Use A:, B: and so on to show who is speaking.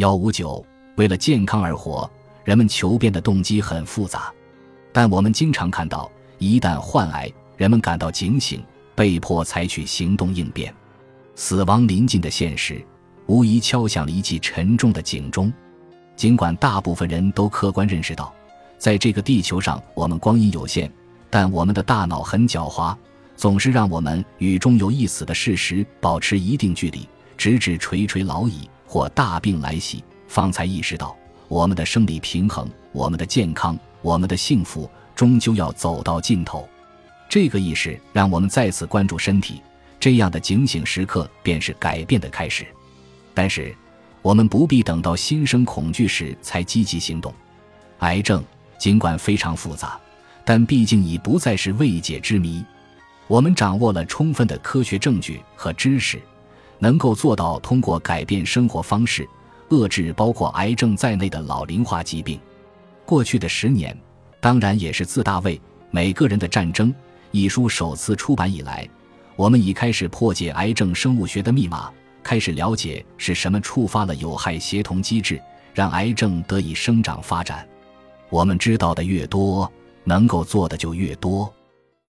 A: 幺五九，为了健康而活，人们求变的动机很复杂，但我们经常看到，一旦患癌，人们感到警醒，被迫采取行动应变。死亡临近的现实，无疑敲响了一记沉重的警钟。尽管大部分人都客观认识到，在这个地球上我们光阴有限，但我们的大脑很狡猾，总是让我们与终有一死的事实保持一定距离，直至垂垂老矣或大病来袭，方才意识到我们的生理平衡、我们的健康、我们的幸福终究要走到尽头。这个意识让我们再次关注身体，这样的警醒时刻便是改变的开始。但是，我们不必等到心生恐惧时才积极行动。癌症尽管非常复杂，但毕竟已不再是未解之谜。我们掌握了充分的科学证据和知识，能够做到通过改变生活方式，遏制包括癌症在内的老龄化疾病。过去的十年，当然也是自大卫《每个人的战争》一书首次出版以来，我们已开始破解癌症生物学的密码。开始了解是什么触发了有害协同机制，让癌症得以生长发展。我们知道的越多，能够做的就越多。